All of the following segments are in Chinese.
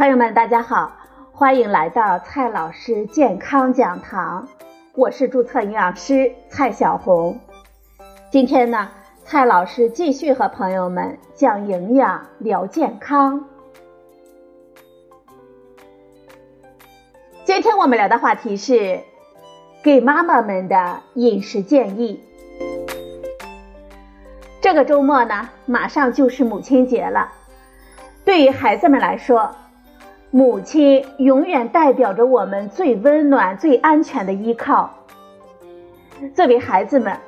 朋友们，大家好，欢迎来到蔡老师健康讲堂，我是注册营养师蔡小红。今天呢，蔡老师继续和朋友们讲营养聊健康。今天我们聊的话题是给妈妈们的饮食建议。这个周末呢，马上就是母亲节了，对于孩子们来说。母亲永远代表着我们最温暖、最安全的依靠。作为孩子们，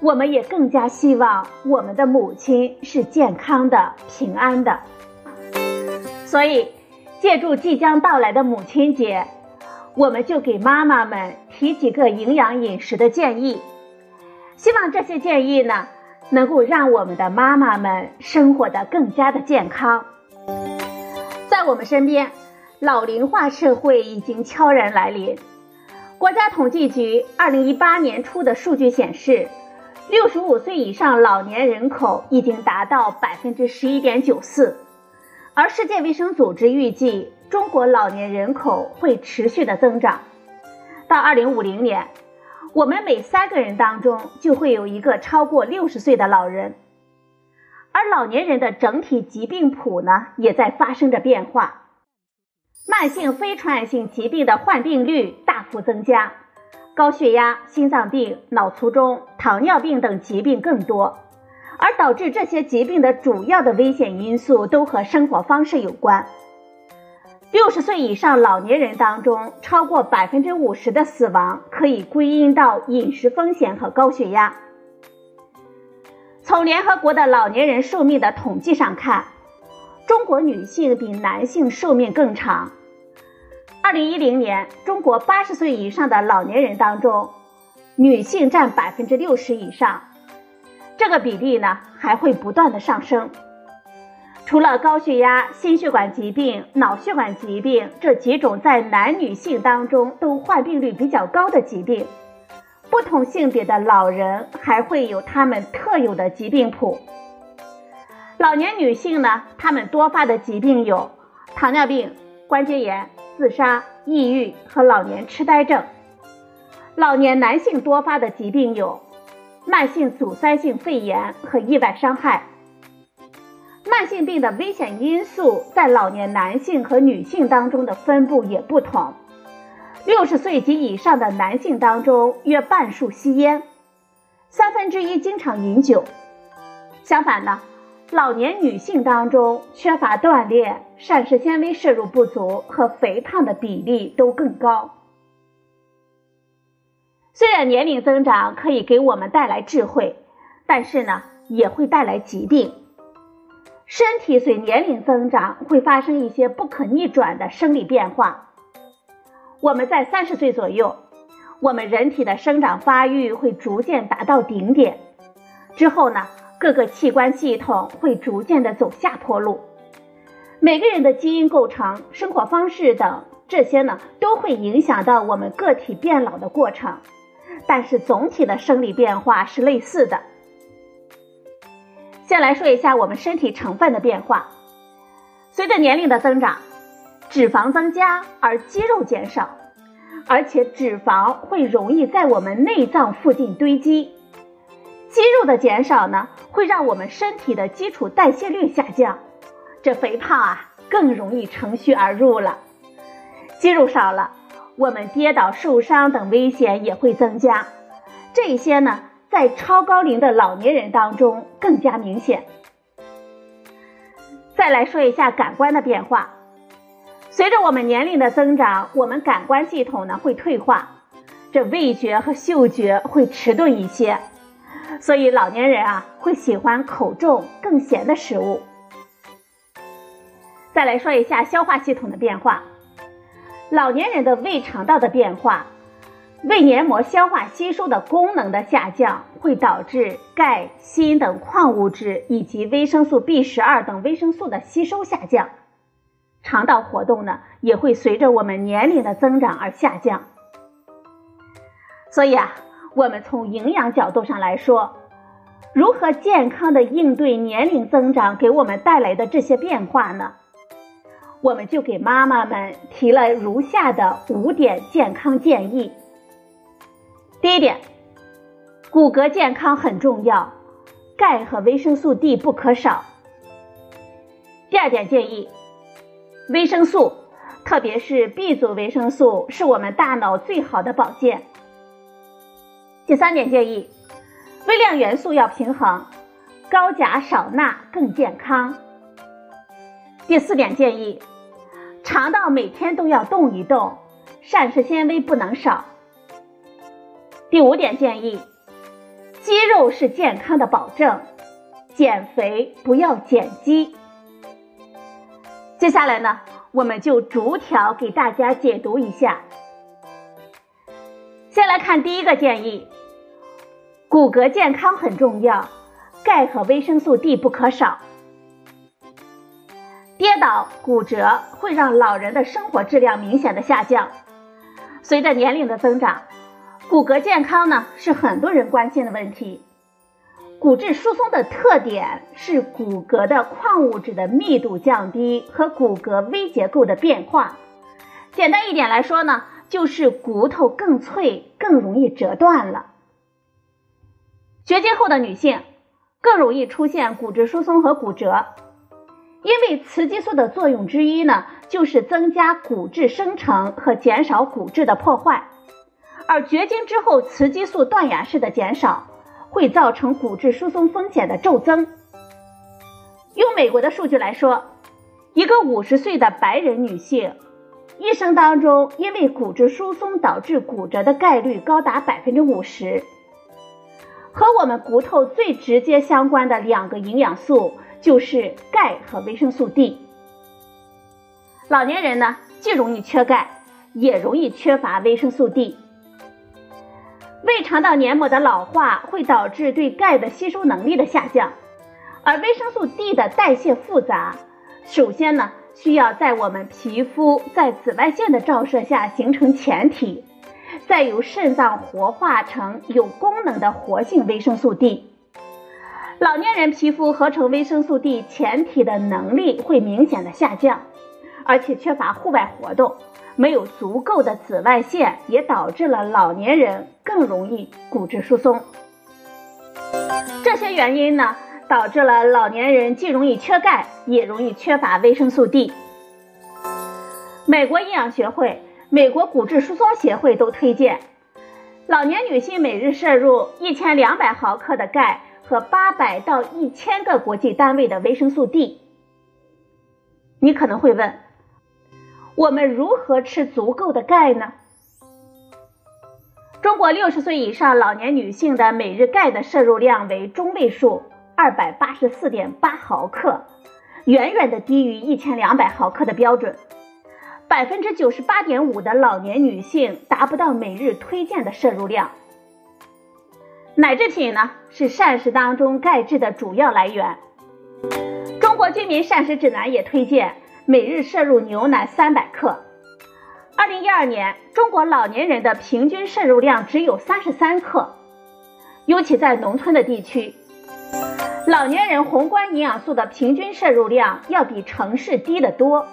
我们也更加希望我们的母亲是健康的、平安的。所以，借助即将到来的母亲节，我们就给妈妈们提几个营养饮食的建议。希望这些建议呢，能够让我们的妈妈们生活的更加的健康。在我们身边。老龄化社会已经悄然来临。国家统计局二零一八年初的数据显示，六十五岁以上老年人口已经达到百分之十一点九四，而世界卫生组织预计，中国老年人口会持续的增长。到二零五零年，我们每三个人当中就会有一个超过六十岁的老人，而老年人的整体疾病谱呢，也在发生着变化。慢性非传染性疾病的患病率大幅增加，高血压、心脏病、脑卒中、糖尿病等疾病更多，而导致这些疾病的主要的危险因素都和生活方式有关。六十岁以上老年人当中，超过百分之五十的死亡可以归因到饮食风险和高血压。从联合国的老年人寿命的统计上看，中国女性比男性寿命更长。二零一零年，中国八十岁以上的老年人当中，女性占百分之六十以上，这个比例呢还会不断的上升。除了高血压、心血管疾病、脑血管疾病这几种在男女性当中都患病率比较高的疾病，不同性别的老人还会有他们特有的疾病谱。老年女性呢，她们多发的疾病有糖尿病、关节炎。自杀、抑郁和老年痴呆症。老年男性多发的疾病有慢性阻塞性肺炎和意外伤害。慢性病的危险因素在老年男性和女性当中的分布也不同。六十岁及以上的男性当中，约半数吸烟，三分之一经常饮酒。相反呢？老年女性当中，缺乏锻炼、膳食纤维摄入不足和肥胖的比例都更高。虽然年龄增长可以给我们带来智慧，但是呢，也会带来疾病。身体随年龄增长会发生一些不可逆转的生理变化。我们在三十岁左右，我们人体的生长发育会逐渐达到顶点，之后呢？各个器官系统会逐渐的走下坡路，每个人的基因构成、生活方式等这些呢，都会影响到我们个体变老的过程。但是总体的生理变化是类似的。先来说一下我们身体成分的变化。随着年龄的增长，脂肪增加而肌肉减少，而且脂肪会容易在我们内脏附近堆积。肌肉的减少呢，会让我们身体的基础代谢率下降，这肥胖啊更容易乘虚而入了。肌肉少了，我们跌倒受伤等危险也会增加。这些呢，在超高龄的老年人当中更加明显。再来说一下感官的变化，随着我们年龄的增长，我们感官系统呢会退化，这味觉和嗅觉会迟钝一些。所以老年人啊会喜欢口重更咸的食物。再来说一下消化系统的变化，老年人的胃肠道的变化，胃黏膜消化吸收的功能的下降，会导致钙、锌等矿物质以及维生素 B 十二等维生素的吸收下降。肠道活动呢也会随着我们年龄的增长而下降。所以啊。我们从营养角度上来说，如何健康的应对年龄增长给我们带来的这些变化呢？我们就给妈妈们提了如下的五点健康建议。第一点，骨骼健康很重要，钙和维生素 D 不可少。第二点建议，维生素，特别是 B 族维生素，是我们大脑最好的保健。第三点建议，微量元素要平衡，高钾少钠更健康。第四点建议，肠道每天都要动一动，膳食纤维不能少。第五点建议，肌肉是健康的保证，减肥不要减肌。接下来呢，我们就逐条给大家解读一下。先来看第一个建议。骨骼健康很重要，钙和维生素 D 不可少。倒、骨折会让老人的生活质量明显的下降。随着年龄的增长，骨骼健康呢是很多人关心的问题。骨质疏松的特点是骨骼的矿物质的密度降低和骨骼微结构的变化。简单一点来说呢，就是骨头更脆，更容易折断了。绝经后的女性更容易出现骨质疏松和骨折，因为雌激素的作用之一呢，就是增加骨质生成和减少骨质的破坏。而绝经之后雌激素断崖式的减少，会造成骨质疏松风险的骤增。用美国的数据来说，一个五十岁的白人女性，一生当中因为骨质疏松导致骨折的概率高达百分之五十。和我们骨头最直接相关的两个营养素就是钙和维生素 D。老年人呢，既容易缺钙，也容易缺乏维生素 D。胃肠道黏膜的老化会导致对钙的吸收能力的下降，而维生素 D 的代谢复杂，首先呢，需要在我们皮肤在紫外线的照射下形成前体。再由肾脏活化成有功能的活性维生素 D，老年人皮肤合成维生素 D 前体的能力会明显的下降，而且缺乏户外活动，没有足够的紫外线，也导致了老年人更容易骨质疏松。这些原因呢，导致了老年人既容易缺钙，也容易缺乏维生素 D。美国营养学会。美国骨质疏松协会都推荐，老年女性每日摄入一千两百毫克的钙和八百到一千个国际单位的维生素 D。你可能会问，我们如何吃足够的钙呢？中国六十岁以上老年女性的每日钙的摄入量为中位数二百八十四点八毫克，远远的低于一千两百毫克的标准。百分之九十八点五的老年女性达不到每日推荐的摄入量。奶制品呢是膳食当中钙质的主要来源。中国居民膳食指南也推荐每日摄入牛奶三百克。二零一二年，中国老年人的平均摄入量只有三十三克，尤其在农村的地区，老年人宏观营养素的平均摄入量要比城市低得多。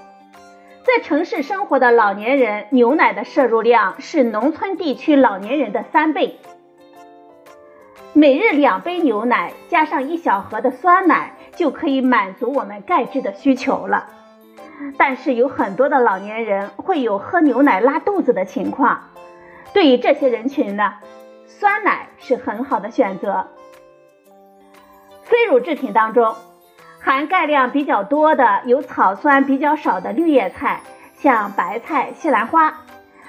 在城市生活的老年人，牛奶的摄入量是农村地区老年人的三倍。每日两杯牛奶加上一小盒的酸奶，就可以满足我们钙质的需求了。但是有很多的老年人会有喝牛奶拉肚子的情况，对于这些人群呢，酸奶是很好的选择。非乳制品当中。含钙量比较多的有草酸比较少的绿叶菜，像白菜、西兰花，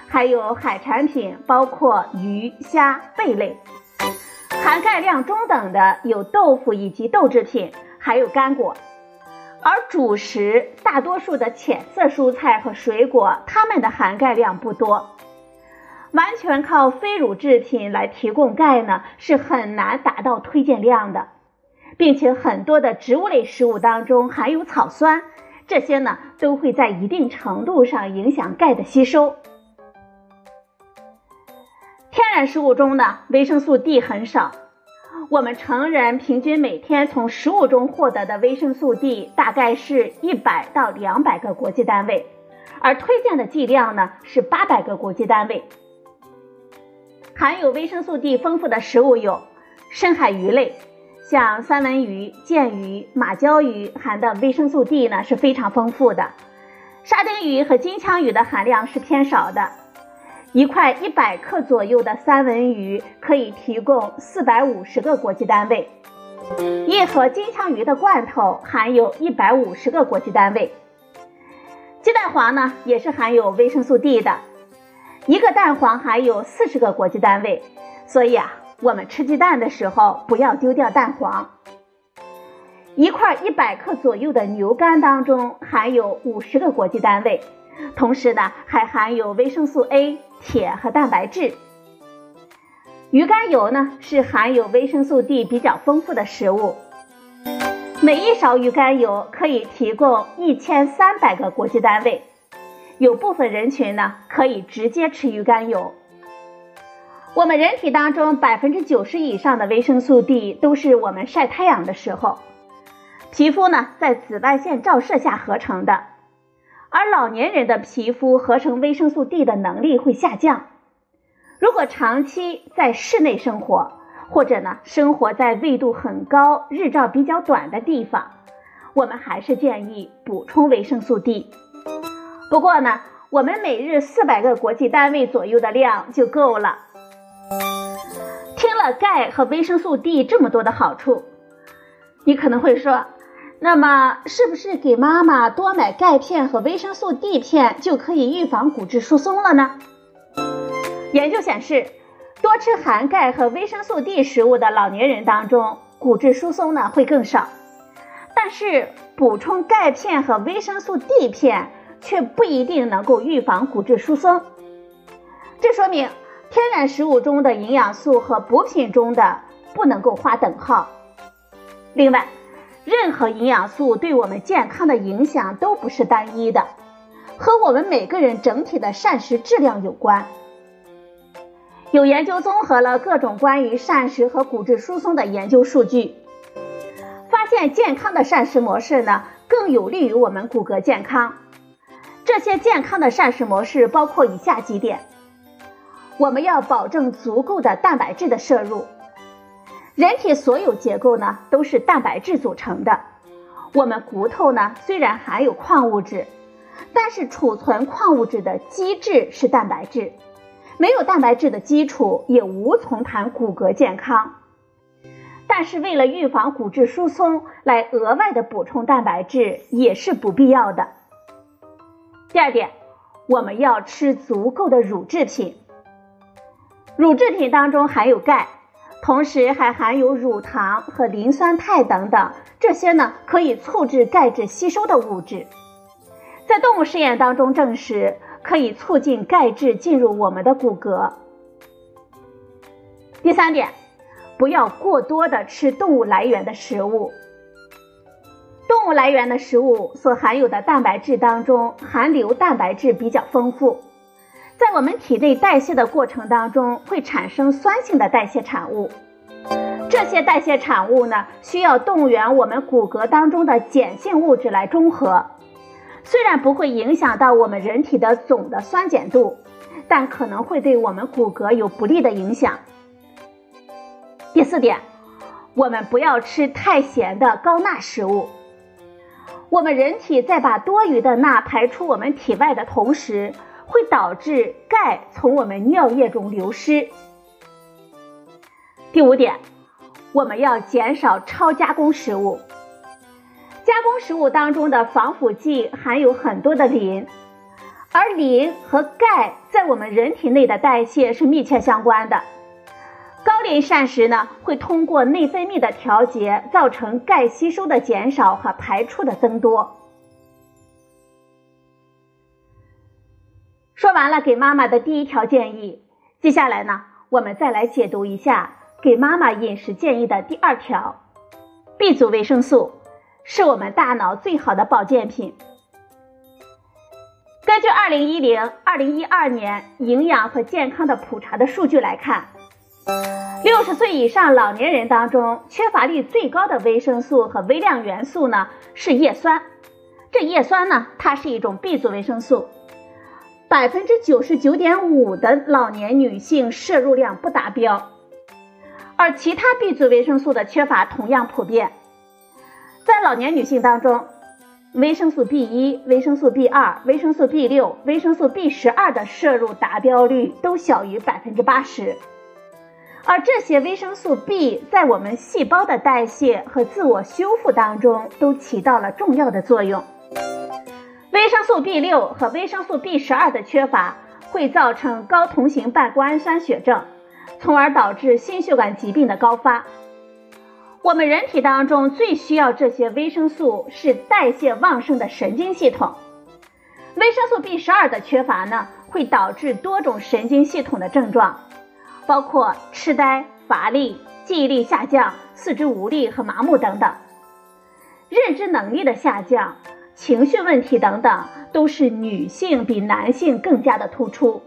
还有海产品，包括鱼虾贝类。含钙量中等的有豆腐以及豆制品，还有干果。而主食大多数的浅色蔬菜和水果，它们的含钙量不多。完全靠非乳制品来提供钙呢，是很难达到推荐量的。并且很多的植物类食物当中含有草酸，这些呢都会在一定程度上影响钙的吸收。天然食物中呢维生素 D 很少，我们成人平均每天从食物中获得的维生素 D 大概是一百到两百个国际单位，而推荐的剂量呢是八百个国际单位。含有维生素 D 丰富的食物有深海鱼类，像三文鱼、剑鱼、马鲛鱼含的维生素 D 呢是非常丰富的，沙丁鱼和金枪鱼的含量是偏少的。一块一百克左右的三文鱼可以提供四百五十个国际单位，一盒金枪鱼的罐头含有一百五十个国际单位。鸡蛋黄呢也是含有维生素 D 的，一个蛋黄含有四十个国际单位，所以啊，我们吃鸡蛋的时候不要丢掉蛋黄。一块一百克左右的牛肝当中含有五十个国际单位，同时呢还含有维生素 A。铁和蛋白质，鱼肝油呢是含有维生素 D 比较丰富的食物。每一勺鱼肝油可以提供一千三百个国际单位。有部分人群呢可以直接吃鱼肝油。我们人体当中百分之九十以上的维生素 D 都是我们晒太阳的时候，皮肤呢在紫外线照射下合成的。而老年人的皮肤合成维生素 D 的能力会下降。如果长期在室内生活，或者呢生活在纬度很高、日照比较短的地方，我们还是建议补充维生素 D。不过呢，我们每日四百个国际单位左右的量就够了。听了钙和维生素 D 这么多的好处，你可能会说。那么，是不是给妈妈多买钙片和维生素 D 片就可以预防骨质疏松了呢？研究显示，多吃含钙和维生素 D 食物的老年人当中，骨质疏松呢会更少。但是，补充钙片和维生素 D 片却不一定能够预防骨质疏松。这说明，天然食物中的营养素和补品中的不能够划等号。另外，任何营养素对我们健康的影响都不是单一的，和我们每个人整体的膳食质量有关。有研究综合了各种关于膳食和骨质疏松的研究数据，发现健康的膳食模式呢更有利于我们骨骼健康。这些健康的膳食模式包括以下几点：我们要保证足够的蛋白质的摄入。人体所有结构呢都是蛋白质组成的。我们骨头呢虽然含有矿物质，但是储存矿物质的基质是蛋白质。没有蛋白质的基础，也无从谈骨骼健康。但是为了预防骨质疏松，来额外的补充蛋白质也是不必要的。第二点，我们要吃足够的乳制品。乳制品当中含有钙。同时还含有乳糖和磷酸肽等等，这些呢可以促进钙质吸收的物质，在动物实验当中证实可以促进钙质进入我们的骨骼。第三点，不要过多的吃动物来源的食物。动物来源的食物所含有的蛋白质当中，含硫蛋白质比较丰富。在我们体内代谢的过程当中，会产生酸性的代谢产物。这些代谢产物呢，需要动员我们骨骼当中的碱性物质来中和。虽然不会影响到我们人体的总的酸碱度，但可能会对我们骨骼有不利的影响。第四点，我们不要吃太咸的高钠食物。我们人体在把多余的钠排出我们体外的同时，会导致钙从我们尿液中流失。第五点，我们要减少超加工食物。加工食物当中的防腐剂含有很多的磷，而磷和钙在我们人体内的代谢是密切相关的。高磷膳食呢，会通过内分泌的调节，造成钙吸收的减少和排出的增多。说完了给妈妈的第一条建议，接下来呢，我们再来解读一下给妈妈饮食建议的第二条。B 族维生素是我们大脑最好的保健品。根据二零一零、二零一二年营养和健康的普查的数据来看，六十岁以上老年人当中，缺乏率最高的维生素和微量元素呢是叶酸。这叶酸呢，它是一种 B 族维生素，百分之九十九点五的老年女性摄入量不达标。而其他 B 族维生素的缺乏同样普遍，在老年女性当中，维生素 B 一、维生素 B 二、维生素 B 六、维生素 B 十二的摄入达标率都小于百分之八十。而这些维生素 B 在我们细胞的代谢和自我修复当中都起到了重要的作用。维生素 B 六和维生素 B 十二的缺乏会造成高同型半胱氨酸血症。从而导致心血管疾病的高发。我们人体当中最需要这些维生素是代谢旺盛的神经系统。维生素 B 十二的缺乏呢，会导致多种神经系统的症状，包括痴呆、乏力、记忆力下降、四肢无力和麻木等等。认知能力的下降、情绪问题等等，都是女性比男性更加的突出。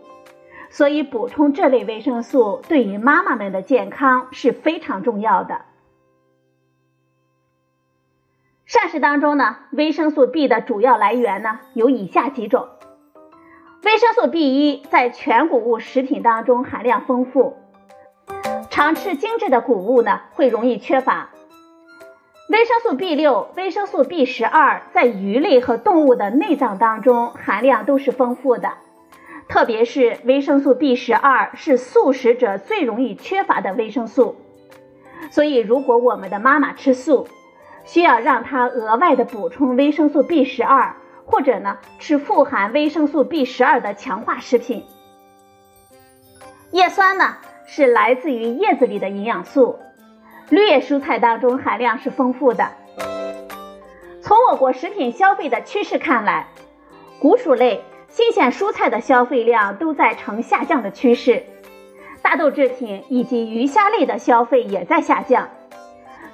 所以，补充这类维生素对于妈妈们的健康是非常重要的。膳食当中呢，维生素 B 的主要来源呢有以下几种。维生素 B 一在全谷物食品当中含量丰富，常吃精致的谷物呢会容易缺乏。维生素 B 六、维生素 B 十二在鱼类和动物的内脏当中含量都是丰富的。特别是维生素 B 十二是素食者最容易缺乏的维生素，所以如果我们的妈妈吃素，需要让她额外的补充维生素 B 十二，或者呢吃富含维生素 B 十二的强化食品。叶酸呢是来自于叶子里的营养素，绿叶蔬菜当中含量是丰富的。从我国食品消费的趋势看来，谷薯类。新鲜蔬菜的消费量都在呈下降的趋势，大豆制品以及鱼虾类的消费也在下降，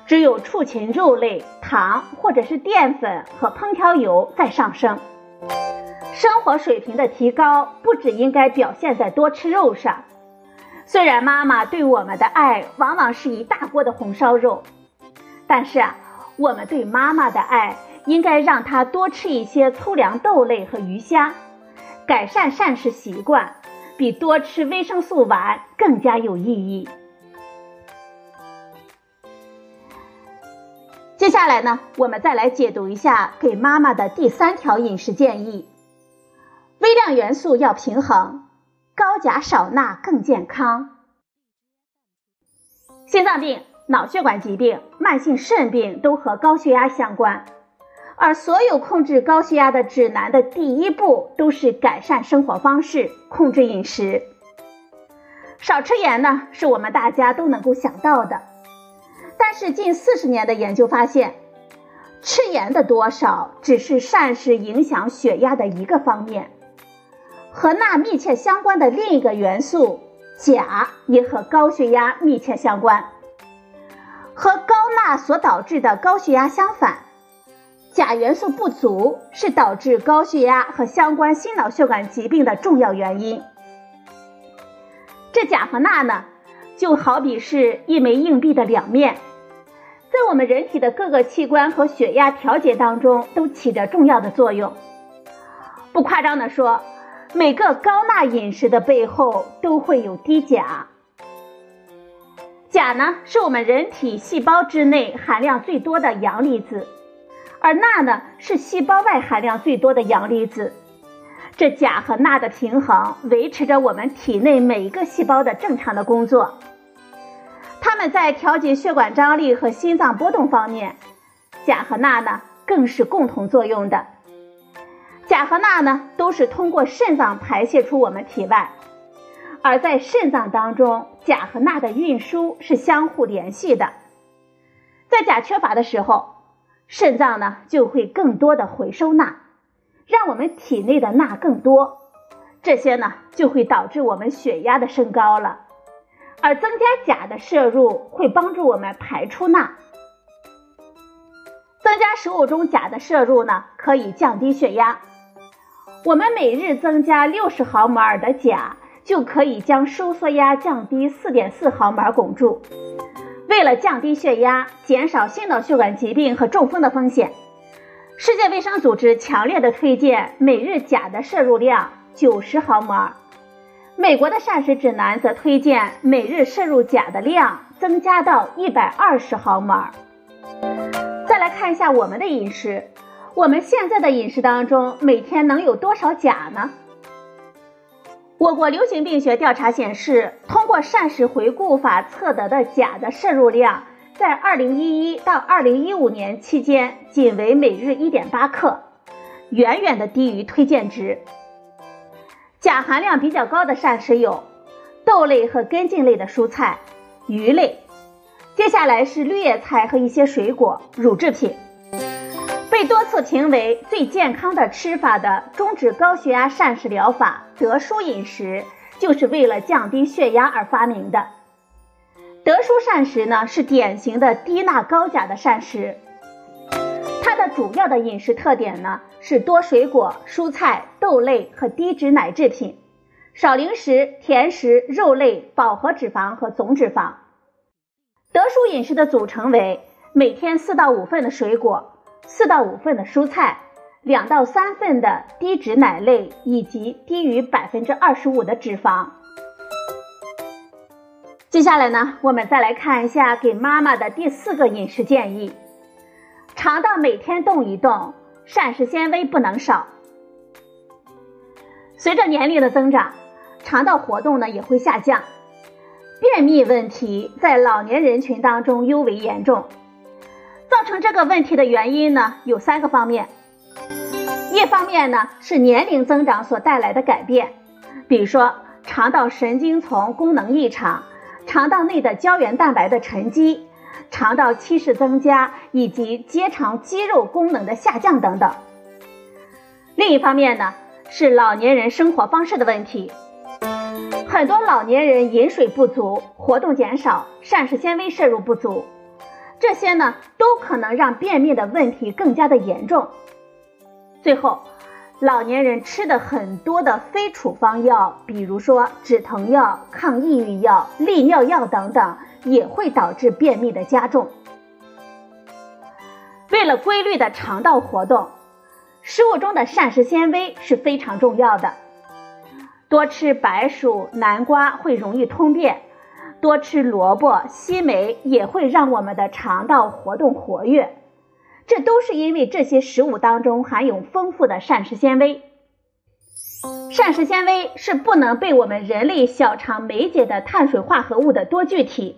只有畜禽肉类、糖或者是淀粉和烹调油在上升。生活水平的提高不只应该表现在多吃肉上，虽然妈妈对我们的爱往往是一大锅的红烧肉，但是啊，我们对妈妈的爱应该让她多吃一些粗粮豆类和鱼虾。改善膳食习惯，比多吃维生素丸更加有意义。接下来呢，我们再来解读一下给妈妈的第三条饮食建议：微量元素要平衡，高钾少钠更健康。心脏病、脑血管疾病、慢性肾病都和高血压相关。而所有控制高血压的指南的第一步都是改善生活方式，控制饮食。少吃盐呢，是我们大家都能够想到的。但是近四十年的研究发现，吃盐的多少只是膳食影响血压的一个方面，和钠密切相关的另一个元素钾也和高血压密切相关。和高钠所导致的高血压相反。钾元素不足是导致高血压和相关心脑血管疾病的重要原因。这钾和钠呢，就好比是一枚硬币的两面，在我们人体的各个器官和血压调节当中都起着重要的作用。不夸张的说，每个高钠饮食的背后都会有低钾。钾呢，是我们人体细胞之内含量最多的阳离子。而钠呢，是细胞外含量最多的阳离子。这钾和钠的平衡，维持着我们体内每一个细胞的正常的工作。它们在调节血管张力和心脏波动方面，钾和钠呢，更是共同作用的。钾和钠呢，都是通过肾脏排泄出我们体外。而在肾脏当中，钾和钠的运输是相互联系的。在钾缺乏的时候，肾脏呢就会更多的回收钠，让我们体内的钠更多，这些呢就会导致我们血压的升高了。而增加钾的摄入会帮助我们排出钠。增加食物中钾的摄入呢，可以降低血压。我们每日增加六十毫摩尔的钾，就可以将收缩压降低4.4毫摩尔汞柱。为了降低血压，减少心脑血管疾病和中风的风险，世界卫生组织强烈的推荐每日钾的摄入量90毫摩尔。美国的膳食指南则推荐每日摄入钾的量增加到120毫摩尔。再来看一下我们的饮食，我们现在的饮食当中每天能有多少钾呢？我国流行病学调查显示，通过膳食回顾法测得的钾的摄入量，在2011到2015年期间仅为每日1.8克，远远的低于推荐值。钾含量比较高的膳食有豆类和根茎类的蔬菜、鱼类，接下来是绿叶菜和一些水果、乳制品。被多次评为最健康的吃法的终止高血压膳食疗法德舒饮食，就是为了降低血压而发明的。德舒膳食呢是典型的低钠高钾的膳食，它的主要的饮食特点呢是多水果、蔬菜、豆类和低脂奶制品，少零食、甜食、肉类、饱和脂肪和总脂肪。德舒饮食的组成为每天四到五份的水果。四到五份的蔬菜，两到三份的低脂奶类，以及低于百分之二十五的脂肪。接下来呢，我们再来看一下给妈妈的第四个饮食建议：肠道每天动一动，膳食纤维不能少。随着年龄的增长，肠道活动呢也会下降，便秘问题在老年人群当中尤为严重。造成这个问题的原因呢，有三个方面。一方面呢是年龄增长所带来的改变，比如说肠道神经丛功能异常、肠道内的胶原蛋白的沉积、肠道憩室增加以及结肠肌肉功能的下降等等。另一方面呢是老年人生活方式的问题，很多老年人饮水不足、活动减少、膳食纤维摄入不足。这些呢，都可能让便秘的问题更加的严重。最后，老年人吃的很多的非处方药，比如说止疼药、抗抑郁药、利尿药等等，也会导致便秘的加重。为了规律的肠道活动，食物中的膳食纤维是非常重要的。多吃白薯、南瓜会容易通便。多吃萝卜、西梅也会让我们的肠道活动活跃，这都是因为这些食物当中含有丰富的膳食纤维。膳食纤维是不能被我们人类小肠酶解的碳水化合物的多聚体，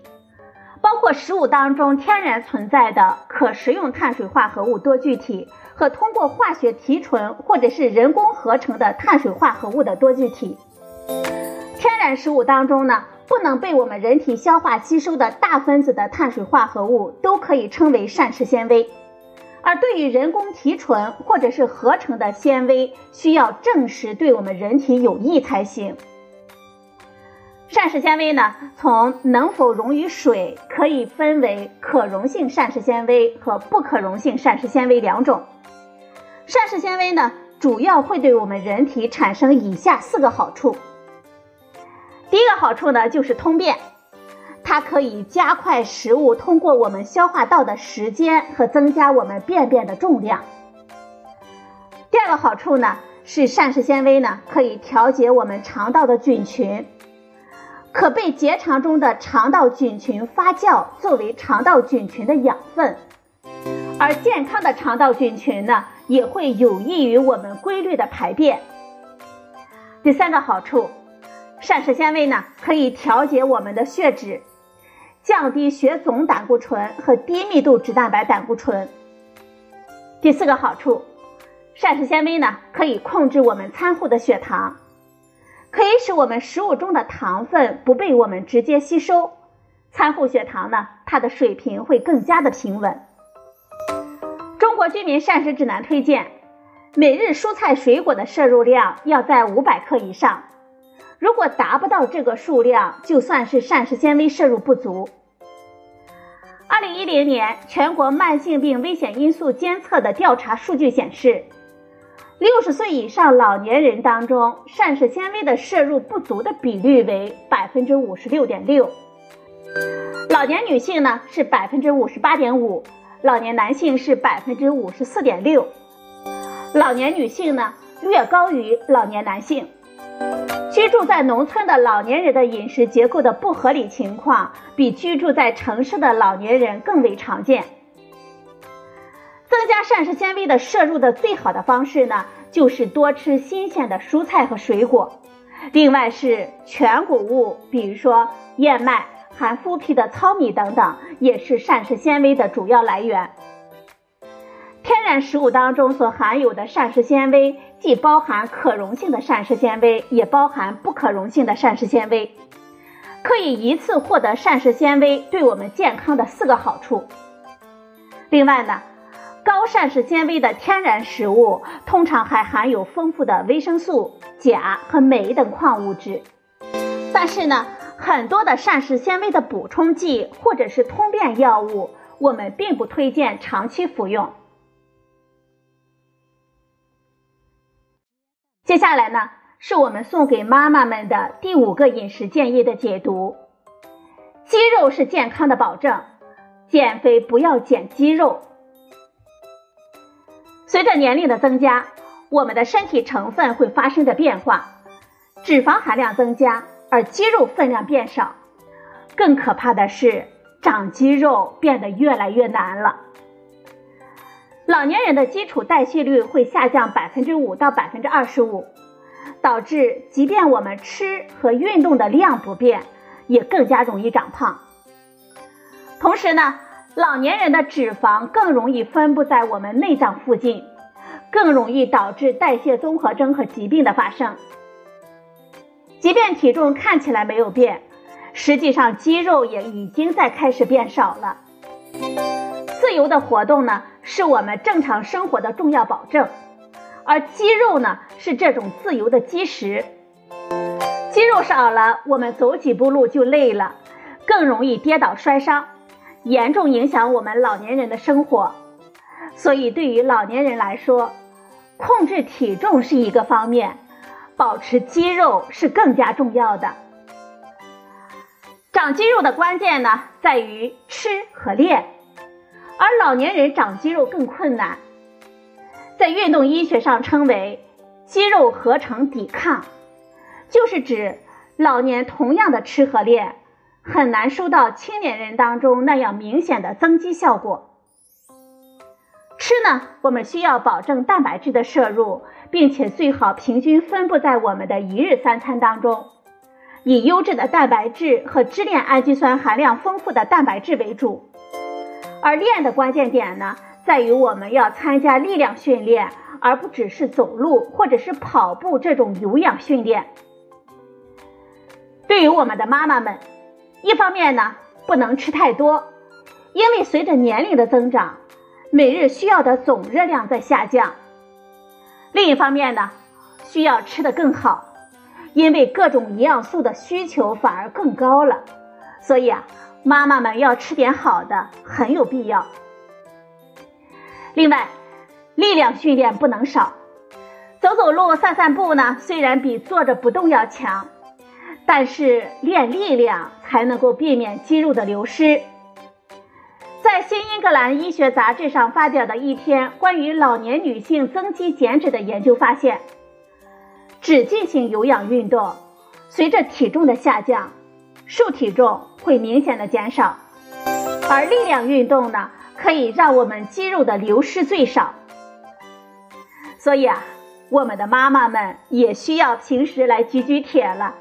包括食物当中天然存在的可食用碳水化合物多聚体和通过化学提纯或者是人工合成的碳水化合物的多聚体。天然食物当中呢？不能被我们人体消化吸收的大分子的碳水化合物都可以称为膳食纤维，而对于人工提纯或者是合成的纤维，需要证实对我们人体有益才行。膳食纤维呢，从能否溶于水可以分为可溶性膳食纤维和不可溶性膳食纤维两种。膳食纤维呢，主要会对我们人体产生以下四个好处。第一个好处呢，就是通便，它可以加快食物通过我们消化道的时间和增加我们便便的重量。第二个好处呢，是膳食纤维呢可以调节我们肠道的菌群，可被结肠中的肠道菌群发酵作为肠道菌群的养分，而健康的肠道菌群呢，也会有益于我们规律的排便。第三个好处。膳食纤维呢，可以调节我们的血脂，降低血总胆固醇和低密度脂蛋白胆固醇。第四个好处，膳食纤维呢，可以控制我们餐后的血糖，可以使我们食物中的糖分不被我们直接吸收，餐后血糖呢，它的水平会更加的平稳。中国居民膳食指南推荐，每日蔬菜水果的摄入量要在五百克以上。如果达不到这个数量，就算是膳食纤维摄入不足。二零一零年全国慢性病危险因素监测的调查数据显示，六十岁以上老年人当中，膳食纤维的摄入不足的比率为百分之五十六点六。老年女性呢是百分之五十八点五，老年男性是百分之五十四点六。老年女性呢略高于老年男性。住在农村的老年人的饮食结构的不合理情况，比居住在城市的老年人更为常见。增加膳食纤维的摄入的最好的方式呢，就是多吃新鲜的蔬菜和水果，另外是全谷物，比如说燕麦、含麸皮的糙米等等，也是膳食纤维的主要来源。天然食物当中所含有的膳食纤维，既包含可溶性的膳食纤维，也包含不可溶性的膳食纤维，可以一次获得膳食纤维对我们健康的四个好处。另外呢。高膳食纤维的天然食物通常还含有丰富的维生素、钾和镁等矿物质，但是呢，很多的膳食纤维的补充剂或者是通便药物，我们并不推荐长期服用。接下来呢，是我们送给妈妈们的第五个饮食建议的解读：肌肉是健康的保证，减肥不要减肌肉。随着年龄的增加，我们的身体成分会发生着变化，脂肪含量增加，而肌肉分量变少。更可怕的是，长肌肉变得越来越难了。老年人的基础代谢率会下降百分之五到百分之二十五，导致即便我们吃和运动的量不变，也更加容易长胖。同时呢。老年人的脂肪更容易分布在我们内脏附近，更容易导致代谢综合征和疾病的发生。即便体重看起来没有变，实际上肌肉也已经在开始变少了。自由的活动呢，是我们正常生活的重要保证，而肌肉呢，是这种自由的基石。肌肉少了，我们走几步路就累了，更容易跌倒摔伤。严重影响我们老年人的生活，所以对于老年人来说，控制体重是一个方面，保持肌肉是更加重要的。长肌肉的关键呢，在于吃和练，而老年人长肌肉更困难，在运动医学上称为肌肉合成抵抗，就是指老年同样的吃和练。很难收到青年人当中那样明显的增肌效果。吃呢，我们需要保证蛋白质的摄入，并且最好平均分布在我们的一日三餐当中，以优质的蛋白质和支链氨基酸含量丰富的蛋白质为主。而练的关键点呢，在于我们要参加力量训练，而不只是走路或者是跑步这种有氧训练。对于我们的妈妈们。一方面呢，不能吃太多，因为随着年龄的增长，每日需要的总热量在下降。另一方面呢，需要吃的更好，因为各种营养素的需求反而更高了。所以啊，妈妈们要吃点好的，很有必要。另外，力量训练不能少，走走路、散散步呢，虽然比坐着不动要强。但是练力量才能够避免肌肉的流失。在《新英格兰医学杂志》上发表的一篇关于老年女性增肌减脂的研究发现，只进行有氧运动，随着体重的下降，瘦体重会明显的减少；而力量运动呢，可以让我们肌肉的流失最少。所以啊，我们的妈妈们也需要平时来举举铁了。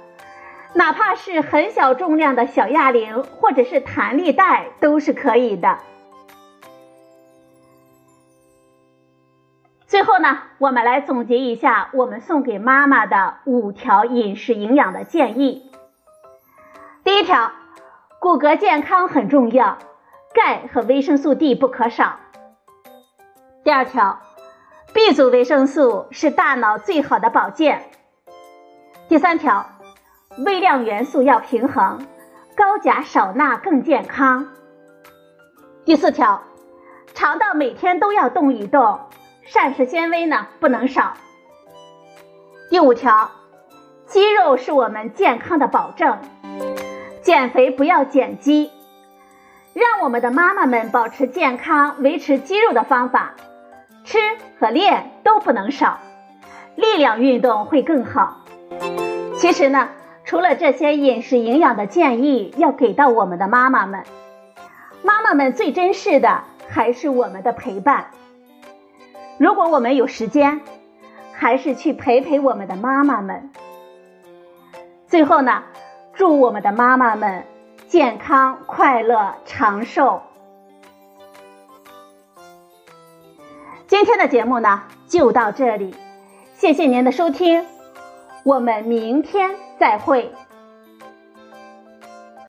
哪怕是很小重量的小哑铃或者是弹力带都是可以的。最后呢，我们来总结一下我们送给妈妈的五条饮食营养的建议。第一条，骨骼健康很重要，钙和维生素 D 不可少。第二条，B 族维生素是大脑最好的保健。第三条。微量元素要平衡，高钾少钠更健康。第四条，肠道每天都要动一动，膳食纤维呢不能少。第五条，肌肉是我们健康的保证，减肥不要减肌。让我们的妈妈们保持健康、维持肌肉的方法，吃和练都不能少，力量运动会更好。其实呢，除了这些饮食营养的建议要给到我们的妈妈们，妈妈们最珍视的还是我们的陪伴。如果我们有时间，还是去陪陪我们的妈妈们。最后呢，祝我们的妈妈们。健康、快乐、长寿。今天的节目呢，就到这里，谢谢您的收听，我们明天再会。